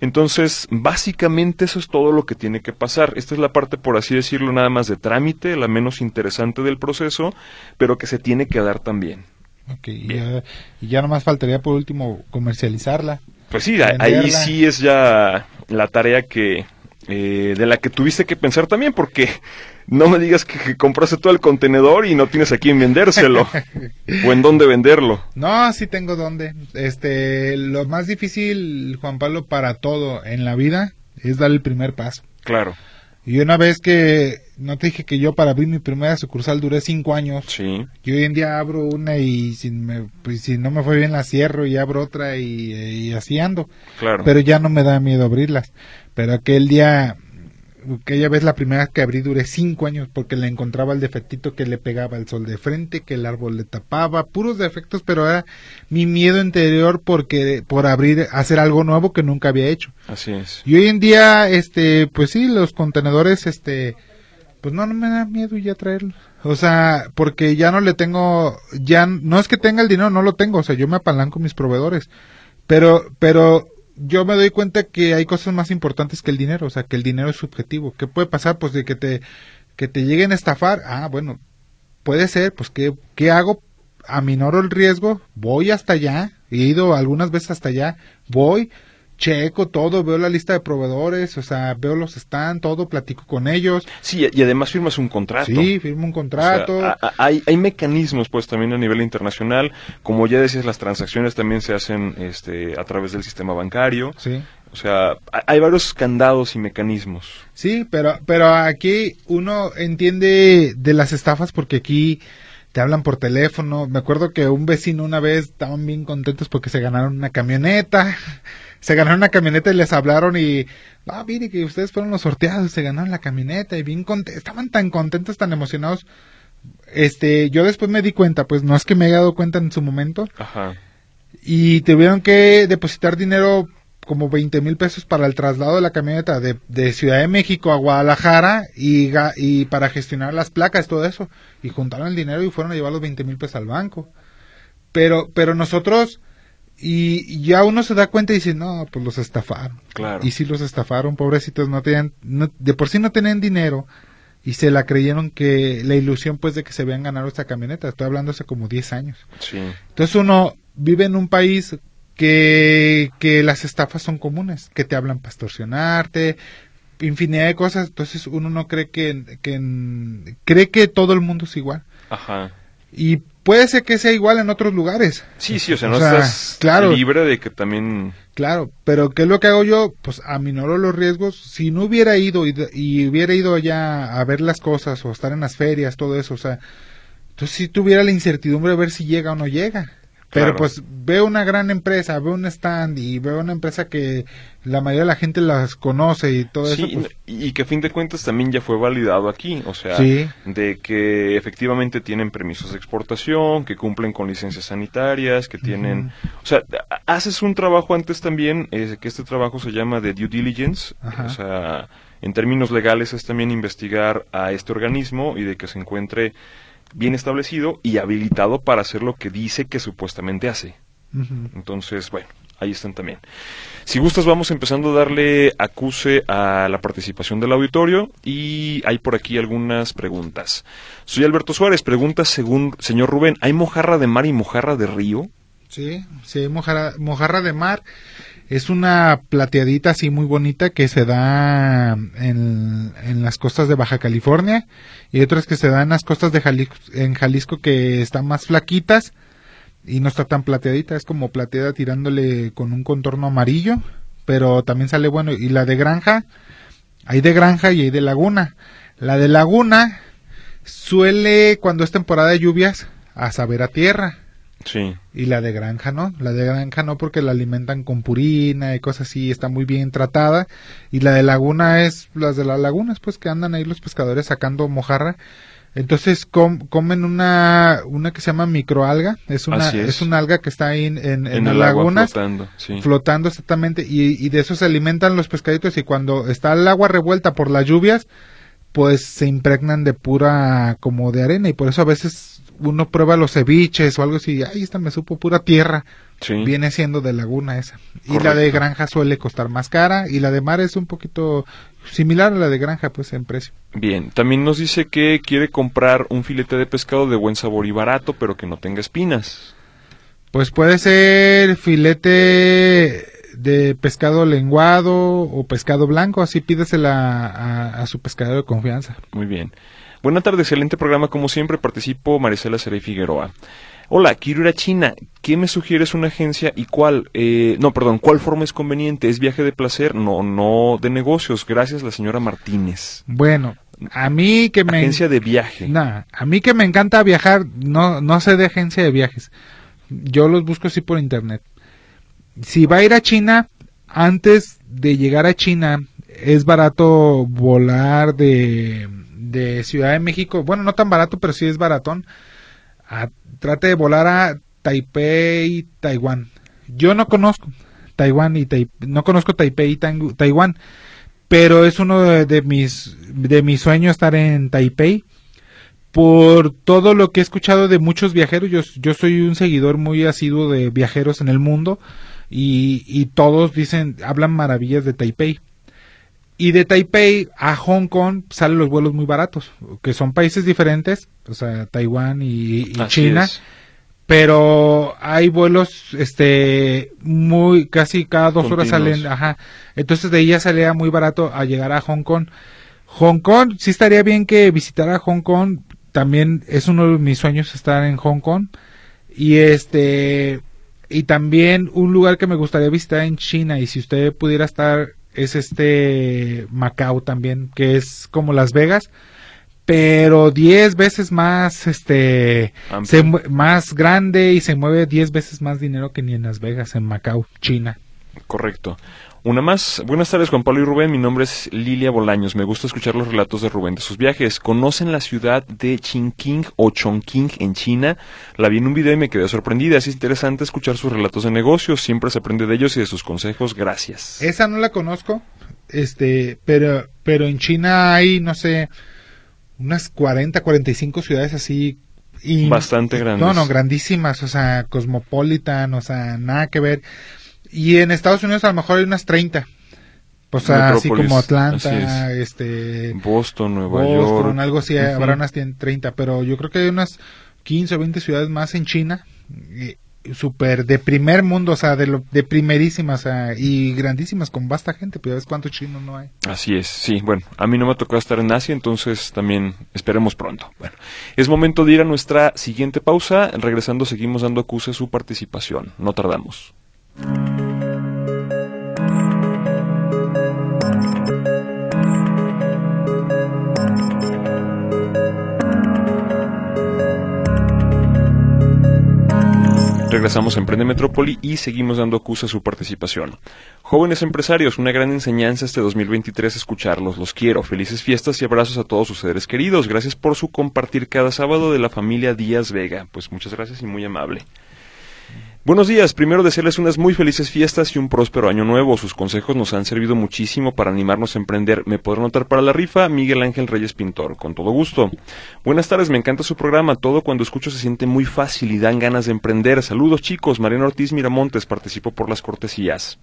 entonces, básicamente eso es todo lo que tiene que pasar. Esta es la parte, por así decirlo, nada más de trámite, la menos interesante del proceso, pero que se tiene que dar también. Ok, y ya, y ya nomás faltaría por último comercializarla. Pues sí, ahí sí es ya la tarea que, eh, de la que tuviste que pensar también, porque no me digas que, compraste todo el contenedor y no tienes a quién vendérselo (laughs) o en dónde venderlo. No, sí tengo dónde. Este, lo más difícil, Juan Pablo, para todo en la vida es dar el primer paso. Claro. Y una vez que, no te dije que yo para abrir mi primera sucursal duré cinco años. Sí. Y hoy en día abro una y si, me, pues, si no me fue bien la cierro y abro otra y, y así ando. Claro. Pero ya no me da miedo abrirlas. Pero aquel día, aquella vez la primera vez que abrí duré cinco años porque le encontraba el defectito que le pegaba el sol de frente, que el árbol le tapaba, puros defectos, pero era mi miedo interior porque por abrir, hacer algo nuevo que nunca había hecho. Así es. Y hoy en día, este, pues sí, los contenedores, este, pues no, no me da miedo ya traerlos. O sea, porque ya no le tengo, ya no es que tenga el dinero, no lo tengo, o sea, yo me apalanco mis proveedores. Pero, pero yo me doy cuenta que hay cosas más importantes que el dinero, o sea, que el dinero es subjetivo. ¿Qué puede pasar? Pues de que te, que te lleguen a estafar. Ah, bueno, puede ser, pues ¿qué, qué hago? Aminoro el riesgo, voy hasta allá, He ido algunas veces hasta allá, voy, checo todo, veo la lista de proveedores, o sea, veo los stands, todo, platico con ellos. Sí, y además firmas un contrato. Sí, firmo un contrato. hay, hay mecanismos, pues, también a nivel internacional. Como ya decías, las transacciones también se hacen este, a través del sistema bancario. Sí. O sea, hay varios candados y mecanismos. Sí, pero, pero aquí uno entiende de las estafas porque aquí te hablan por teléfono. Me acuerdo que un vecino una vez estaban bien contentos porque se ganaron una camioneta. Se ganaron una camioneta y les hablaron y, ah, mire que ustedes fueron los sorteados, se ganaron la camioneta y bien contentos, estaban tan contentos, tan emocionados. Este, yo después me di cuenta, pues no es que me haya dado cuenta en su momento. Ajá. Y tuvieron que depositar dinero como 20 mil pesos para el traslado de la camioneta de, de Ciudad de México a Guadalajara y, y, para gestionar las placas, todo eso. Y juntaron el dinero y fueron a llevar los 20 mil pesos al banco. Pero, pero nosotros, y ya uno se da cuenta y dice, no, pues los estafaron. Claro. Y si los estafaron, pobrecitos, no tenían, de por sí no tenían dinero y se la creyeron que la ilusión pues de que se habían ganado esta camioneta. Estoy hablando hace como 10 años. Sí. Entonces uno vive en un país que, que las estafas son comunes, que te hablan pastorcionarte, infinidad de cosas, entonces uno no cree que, que cree que todo el mundo es igual. Ajá. Y puede ser que sea igual en otros lugares. Sí, sí, o sea, no estás claro, libre de que también... Claro, pero ¿qué es lo que hago yo? Pues aminoro los riesgos. Si no hubiera ido y, y hubiera ido allá a ver las cosas o estar en las ferias, todo eso, o sea, entonces si tuviera la incertidumbre de ver si llega o no llega. Pero pues veo una gran empresa, veo un stand y veo una empresa que la mayoría de la gente las conoce y todo eso. Pues y que a fin de cuentas también ya fue validado aquí, o sea, de que efectivamente tienen permisos de exportación, que cumplen con licencias sanitarias, que tienen... O sea, haces un trabajo antes también, eh, que este trabajo se llama de due diligence, o sea, en términos legales es también investigar a este organismo y de que se encuentre bien establecido y habilitado para hacer lo que dice que supuestamente hace. Entonces, bueno, ahí están también. Si gustas, vamos empezando a darle acuse a la participación del auditorio y hay por aquí algunas preguntas. Soy Alberto Suárez, pregunta según señor Rubén, ¿hay mojarra de mar y mojarra de río? Sí, sí, hay mojarra, mojarra de mar. Es una plateadita así muy bonita que se da en, en, las costas de Baja California y otras que se dan en las costas de Jalisco, en Jalisco que están más flaquitas y no está tan plateadita, es como plateada tirándole con un contorno amarillo, pero también sale bueno. Y la de granja, hay de granja y hay de laguna. La de laguna suele, cuando es temporada de lluvias, a saber a tierra Sí. Y la de granja no, la de granja no porque la alimentan con purina y cosas así, está muy bien tratada. Y la de laguna es las de las lagunas, pues que andan ahí los pescadores sacando mojarra. Entonces comen una, una que se llama microalga, es una, es. una alga que está ahí en, en, las lagunas, flotando, flotando exactamente, y, y de eso se alimentan los pescaditos y cuando está el agua revuelta por las lluvias, pues se impregnan de pura como de arena y por eso a veces uno prueba los ceviches o algo así, ahí está, me supo pura tierra. Viene siendo de laguna esa. Y la de granja suele costar más cara y la de mar es un poquito similar a la de granja, pues en precio. Bien, también nos dice que quiere comprar un filete de pescado de buen sabor y barato, pero que no tenga espinas. Pues puede ser filete de pescado lenguado o pescado blanco, así pídesela a, a su pescador de confianza. Muy bien. Buenas tardes, excelente programa como siempre. Participo Marisela Serey Figueroa. Hola, quiero ir a China. ¿Qué me sugieres una agencia y cuál? Eh, no, perdón, ¿cuál forma es conveniente? ¿Es viaje de placer? No, no de negocios. Gracias, la señora Martínez. Bueno, a mí que me... Agencia de viaje. No, a mí que me encanta viajar, no, no sé de agencia de viajes. Yo los busco así por internet. Si va a ir a China, antes de llegar a China, es barato volar de de Ciudad de México, bueno, no tan barato, pero sí es baratón, trate de volar a Taipei, Taiwán. Yo no conozco Taiwán y no conozco Taipei y Taiwán, pero es uno de, mis de mis sueños estar en Taipei por todo lo que he escuchado de muchos viajeros. Yo, yo soy un seguidor muy asiduo de viajeros en el mundo y, y todos dicen hablan maravillas de Taipei. Y de Taipei a Hong Kong salen los vuelos muy baratos, que son países diferentes, o sea, Taiwán y, China, pero hay vuelos este muy casi cada dos horas salen ajá. Entonces de ahí ya salía muy barato a llegar a Hong Kong. Hong Kong sí estaría bien que visitara Hong Kong también es uno de mis sueños estar en Hong Kong. Y este y también un lugar que me gustaría visitar en China y si usted pudiera estar es este Macao también que es como Las Vegas pero 10 veces más este más grande y se mueve 10 veces más dinero que ni en Las Vegas, en Macao, China. Correcto. Una más. Buenas tardes, Juan Pablo y Rubén. Mi nombre es Lilia Bolaños. Me gusta escuchar los relatos de Rubén de sus viajes. ¿Conocen la ciudad de Chingqing o Chongqing en China? La vi en un video y me quedé sorprendida. Es interesante escuchar sus relatos de negocios. Siempre se aprende de ellos y de sus consejos. Gracias. Esa no la conozco. Este, pero, pero en China hay, no sé, unas 40, 45 ciudades así. Y, Bastante grandes. No, no, grandísimas, o sea, cosmopolitan, o sea, nada que ver. Y en Estados Unidos a lo mejor hay unas 30. O sea, así como Atlanta, este... Boston, Nueva Boston, algo así, habrá unas 30, pero yo creo que hay unas 15 o 20 ciudades más en China súper de primer mundo, o sea, de, lo, de primerísimas y grandísimas con vasta gente, pero ves cuánto chino no hay. Así es, sí, bueno, a mí no me tocó estar en Asia, entonces también esperemos pronto. Bueno, es momento de ir a nuestra siguiente pausa, regresando seguimos dando acuse su participación, no tardamos. Regresamos a Emprende Metrópoli y seguimos dando acusa a su participación. Jóvenes empresarios, una gran enseñanza este 2023 escucharlos. Los quiero. Felices fiestas y abrazos a todos sus seres queridos. Gracias por su compartir cada sábado de la familia Díaz Vega. Pues muchas gracias y muy amable. Buenos días, primero desearles unas muy felices fiestas y un próspero año nuevo. Sus consejos nos han servido muchísimo para animarnos a emprender. ¿Me podrán notar para la rifa? Miguel Ángel Reyes Pintor, con todo gusto. Buenas tardes, me encanta su programa. Todo cuando escucho se siente muy fácil y dan ganas de emprender. Saludos chicos, Mariano Ortiz Miramontes, participo por las cortesías.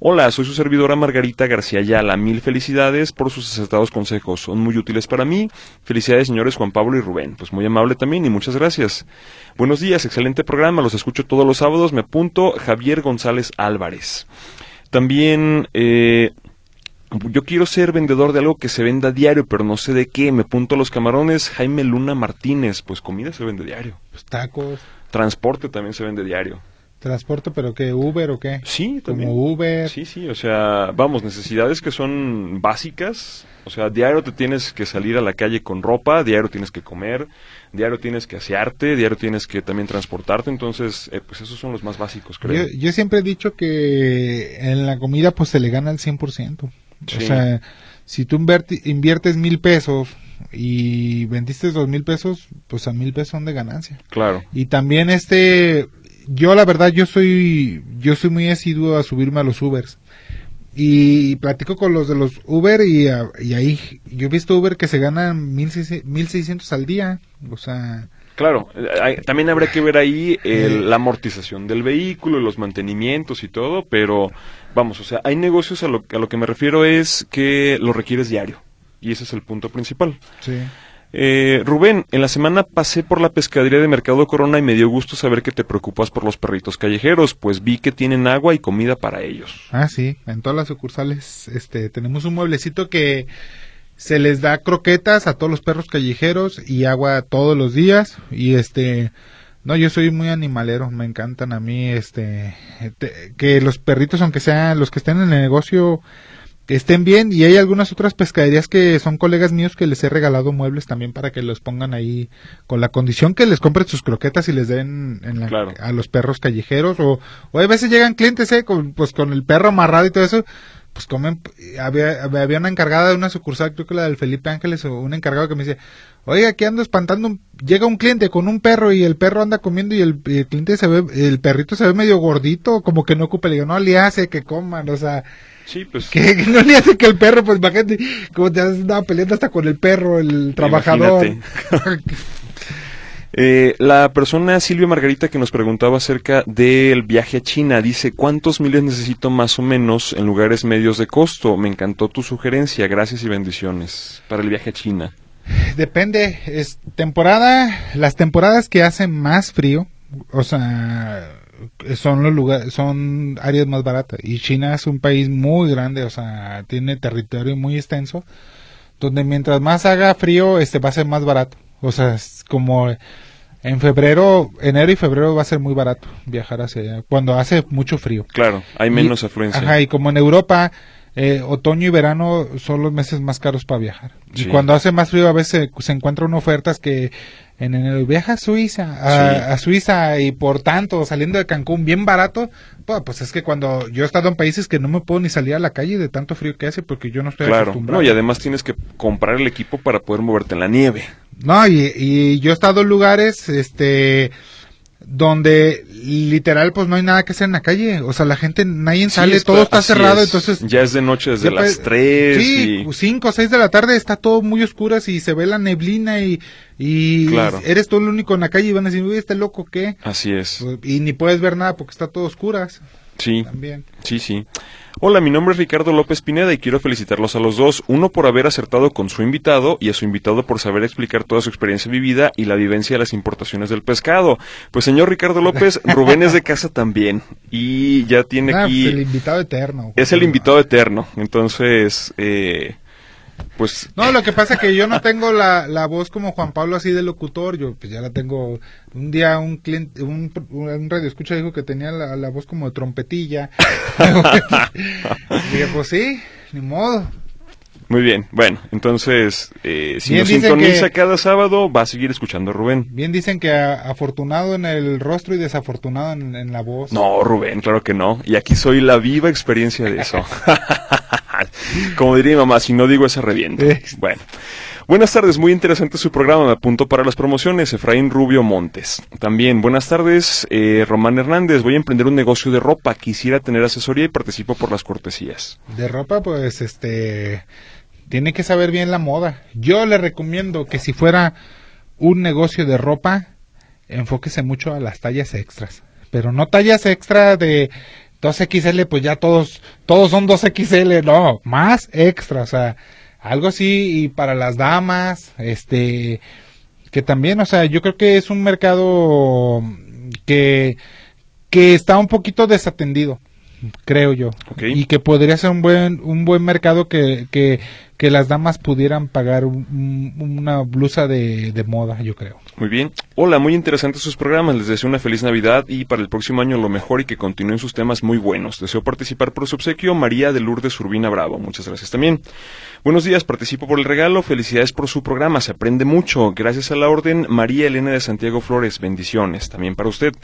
Hola, soy su servidora Margarita García Ayala. Mil felicidades por sus acertados consejos. Son muy útiles para mí. Felicidades, señores Juan Pablo y Rubén. Pues muy amable también y muchas gracias. Buenos días, excelente programa. Los escucho todos los sábados. Me apunto Javier González Álvarez. También eh, yo quiero ser vendedor de algo que se venda diario, pero no sé de qué. Me apunto a los camarones. Jaime Luna Martínez. Pues comida se vende diario. Pues tacos. Transporte también se vende diario. ¿Transporte, pero qué? ¿Uber o qué? Sí, también. Como Uber. Sí, sí, o sea, vamos, necesidades que son básicas. O sea, diario te tienes que salir a la calle con ropa, diario tienes que comer, diario tienes que asearte, diario tienes que también transportarte. Entonces, eh, pues esos son los más básicos, creo. Yo, yo, siempre he dicho que en la comida, pues se le gana el 100%. O sea, si tú inviertes mil pesos y vendiste dos mil pesos, pues a mil pesos son de ganancia. Claro. Y también este, yo la verdad yo soy yo soy muy asiduo a subirme a los Ubers y platico con los de los Uber y, y ahí yo he visto Uber que se ganan mil seiscientos al día o sea Claro, también habría que ver ahí la amortización del vehículo, los mantenimientos y todo, pero vamos, o sea, hay negocios a lo, a lo que me refiero es que lo requieres diario y ese es el punto principal. Sí. Eh, Rubén, en la semana pasé por la pescadería de Mercado Corona y me dio gusto saber que te preocupas por los perritos callejeros, pues vi que tienen agua y comida para ellos. Ah, sí, en todas las sucursales este, tenemos un mueblecito que se les da croquetas a todos los perros callejeros y agua todos los días y este no yo soy muy animalero me encantan a mí este que los perritos aunque sean los que estén en el negocio que estén bien. Y hay algunas otras pescaderías que son colegas míos que les he regalado muebles también para que los pongan ahí con la condición que les compren sus croquetas y les den a los perros callejeros. O, o a veces llegan clientes eh, con, pues con el perro amarrado y todo eso pues comen había, había una encargada de una sucursal creo que la del Felipe Ángeles o un encargado que me dice oiga aquí ando espantando llega un cliente con un perro y el perro anda comiendo y el, el cliente se ve el perrito se ve medio gordito como que no ocupa le digo no le hace que coman o sea Sí, pues. Que, no le hace que el perro, pues imagínate, como te andaba peleando hasta con el perro, el trabajador. (laughs) Eh, la persona Silvia Margarita que nos preguntaba acerca del viaje a China dice cuántos miles necesito más o menos en lugares medios de costo. Me encantó tu sugerencia, gracias y bendiciones para el viaje a China. Depende, es temporada, las temporadas que hacen más frío, o sea, son los lugares, son áreas más baratas. Y China es un país muy grande, o sea, tiene territorio muy extenso, donde mientras más haga frío, este va a ser más barato. O sea, es como en febrero, enero y febrero va a ser muy barato viajar hacia allá, cuando hace mucho frío. Claro, hay menos afluencia. Ajá, y como en Europa, eh, otoño y verano son los meses más caros para viajar. Y cuando hace más frío a veces se, encuentran ofertas que en enero viaja a Suiza, a, Suiza y por tanto saliendo de Cancún bien barato, pues, es que cuando yo he estado en países que no me puedo ni salir a la calle de tanto frío que hace porque yo no estoy claro. acostumbrado. No, y además tienes que comprar el equipo para poder moverte en la nieve. No, y, y yo he estado en lugares, este, donde literal pues no hay nada que hacer en la calle, o sea, la gente, nadie sale, todo está cerrado, entonces... Ya es de noche desde las 3 Sí, 5 o 6 de la tarde está todo muy oscuro y se ve la neblina y, y eres tú el único en la calle y van a decir, uy, este loco, ¿qué? Así es. Y ni puedes ver nada porque está todo oscuras. Sí, También. sí, sí. Hola, mi nombre es Ricardo López Pineda y quiero felicitarlos a los dos, uno por haber acertado con su invitado y a su invitado por saber explicar toda su experiencia vivida y la vivencia de las importaciones del pescado. Pues señor Ricardo López, (laughs) Rubén es de casa también y ya tiene ah, aquí... Es el invitado eterno. Es el invitado eterno, entonces... Eh, pues no lo que pasa es que yo no tengo la, la voz como Juan Pablo así de locutor yo pues ya la tengo un día un cliente un, un radio escucha dijo que tenía la, la voz como de trompetilla (laughs) dije pues sí ni modo muy bien, bueno, entonces, eh, si nos sintoniza cada sábado, va a seguir escuchando a Rubén. Bien dicen que afortunado en el rostro y desafortunado en, en, la voz. No, Rubén, claro que no. Y aquí soy la viva experiencia de eso. (laughs) Como diría mi mamá, si no digo esa reviento. Bueno. Buenas tardes, muy interesante su programa. Me apunto para las promociones. Efraín Rubio Montes. También, buenas tardes, eh, Román Hernández. Voy a emprender un negocio de ropa. Quisiera tener asesoría y participo por las cortesías. De ropa, pues, este. Tiene que saber bien la moda. Yo le recomiendo que si fuera un negocio de ropa, enfóquese mucho a las tallas extras. Pero no tallas extra de 2XL, pues ya todos, todos son 2XL, no, más extra, o sea, algo así y para las damas, este, que también, o sea, yo creo que es un mercado que, que está un poquito desatendido, creo yo, y que podría ser un buen, un buen mercado que, que, que las damas pudieran pagar una blusa de, de, moda, yo creo. Muy bien. Hola, muy interesantes sus programas. Les deseo una feliz Navidad y para el próximo año lo mejor y que continúen sus temas muy buenos. Deseo participar por su obsequio. María de Lourdes Urbina Bravo. Muchas gracias también. Buenos días, participo por el regalo. Felicidades por su programa. Se aprende mucho. Gracias a la orden. María Elena de Santiago Flores. Bendiciones. También para usted.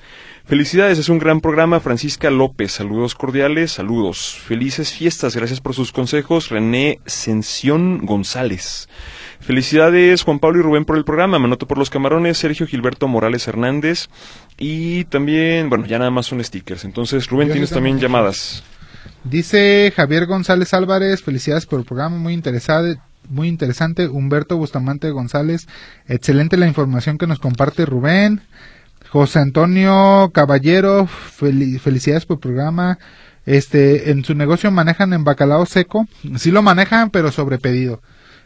Felicidades, es un gran programa. Francisca López, saludos cordiales, saludos. Felices fiestas, gracias por sus consejos. René González. Felicidades Juan Pablo y Rubén por el programa, me anoto por los camarones, Sergio Gilberto Morales Hernández y también, bueno, ya nada más son stickers. Entonces, Rubén, tienes también llamadas. Dice Javier González Álvarez, felicidades por el programa, muy interesante, muy interesante. Humberto Bustamante González, excelente la información que nos comparte Rubén. José Antonio Caballero, felicidades por el programa. Este, en su negocio manejan en bacalao seco. Sí lo manejan, pero sobre pedido.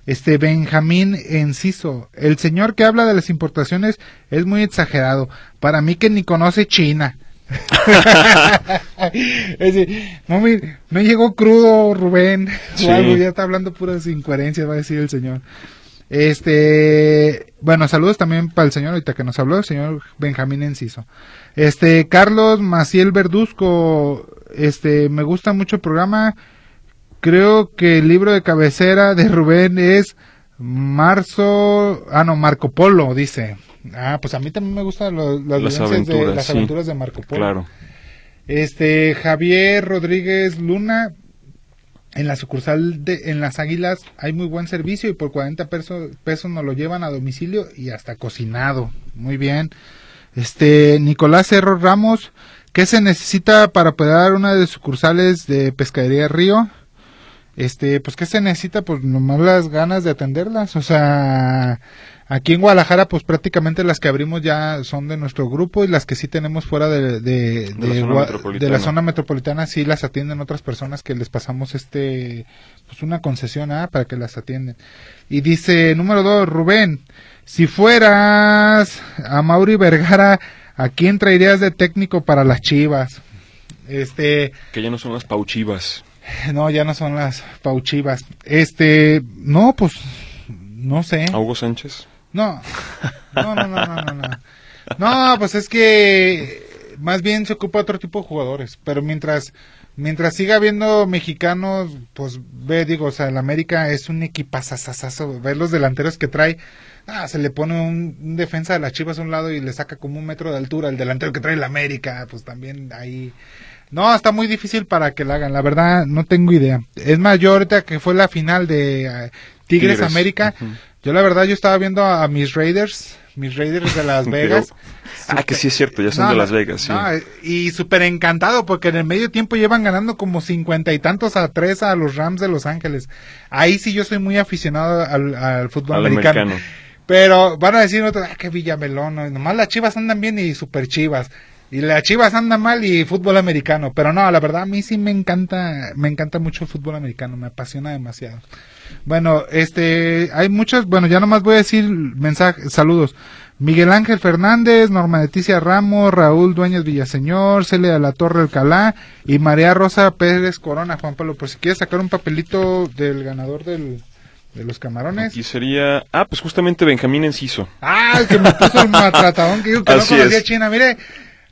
Este, Benjamín Enciso. El señor que habla de las importaciones es muy exagerado. Para mí que ni conoce China. (laughs) no, no llegó crudo Rubén (laughs) ya está hablando puras incoherencias va a decir el señor este, bueno, saludos también para el señor ahorita que nos habló, el señor Benjamín Enciso. Este, Carlos Maciel Verduzco, este, me gusta mucho el programa. Creo que el libro de cabecera de Rubén es Marzo, ah no, Marco Polo, dice. Ah, pues a mí también me gustan las, aventuras, de, las aventuras de Marco Polo. Claro. Este, Javier Rodríguez Luna, en la sucursal de en las Águilas hay muy buen servicio y por 40 pesos, pesos nos lo llevan a domicilio y hasta cocinado. Muy bien. Este Nicolás Cerro Ramos, ¿qué se necesita para operar una de sucursales de Pescadería Río? Este, pues qué se necesita, pues nomás las ganas de atenderlas, o sea, Aquí en Guadalajara, pues prácticamente las que abrimos ya son de nuestro grupo y las que sí tenemos fuera de, de, la, zona metropolitana sí las atienden otras personas que les pasamos este, pues una concesión ¿ah? para que las atienden. Y dice, número dos, Rubén, si fueras a Mauri Vergara ¿A quién traerías de técnico para las Chivas? Este. Que ya no son las pauchivas. No, ya no son las pauchivas. Este, no, pues, no sé. ¿A Hugo Sánchez? No, no, no, no, no, no. No, pues es que más bien se ocupa otro tipo de jugadores. Pero mientras, mientras siga habiendo mexicanos, pues ve, digo, o sea, el América es un equipazazazazo. Ver los delanteros que trae. Ah, se le pone un, defensa de las Chivas a un lado y le saca como un metro de altura. El delantero que trae el América, pues también ahí. No, está muy difícil para que la hagan. La verdad, no tengo idea. Es más, yo ahorita que fue la final de eh, Tigres, América, yo la verdad, yo estaba viendo a mis Raiders mis Raiders de Las (laughs) Vegas. ah, que sí es cierto, ya son de Las Vegas, sí. y súper encantado porque en el medio tiempo llevan ganando como cincuenta y tantos a tres a los Rams de Los Ángeles. Ahí sí yo soy muy aficionado al, fútbol americano. Pero van a decir otro, ah, que Villamelón, nomás las chivas andan bien y super chivas. Y las chivas andan mal y fútbol americano. Pero no, la verdad a mí sí me encanta, me encanta mucho el fútbol americano, me apasiona demasiado. Bueno, este, hay muchas, bueno, ya nomás voy a decir mensajes, saludos. Miguel Ángel Fernández, Norma Leticia Ramos, Raúl Dueñas Villaseñor, Celia La Torre Alcalá y María Rosa Pérez Corona, Juan Pablo. Por si quieres sacar un papelito del ganador del, de los camarones. Y sería, ah, pues justamente Benjamín Enciso. Ah, el que me puso el matratadón que dijo que no (laughs) conocía China. Mire,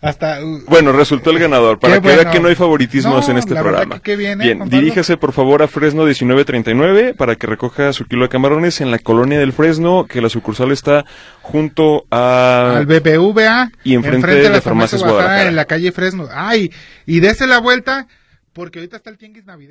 hasta, uh, bueno, resultó el ganador. Para que vea que no hay favoritismos en este programa. Bien, diríjase por favor a Fresno 1939 para que recoja su kilo de camarones en la colonia del Fresno, que la sucursal está junto a... al BBVA y enfrente, de, la farmacia En la calle Fresno. Ay, y dése la vuelta porque ahorita está el Tianguis Navidad.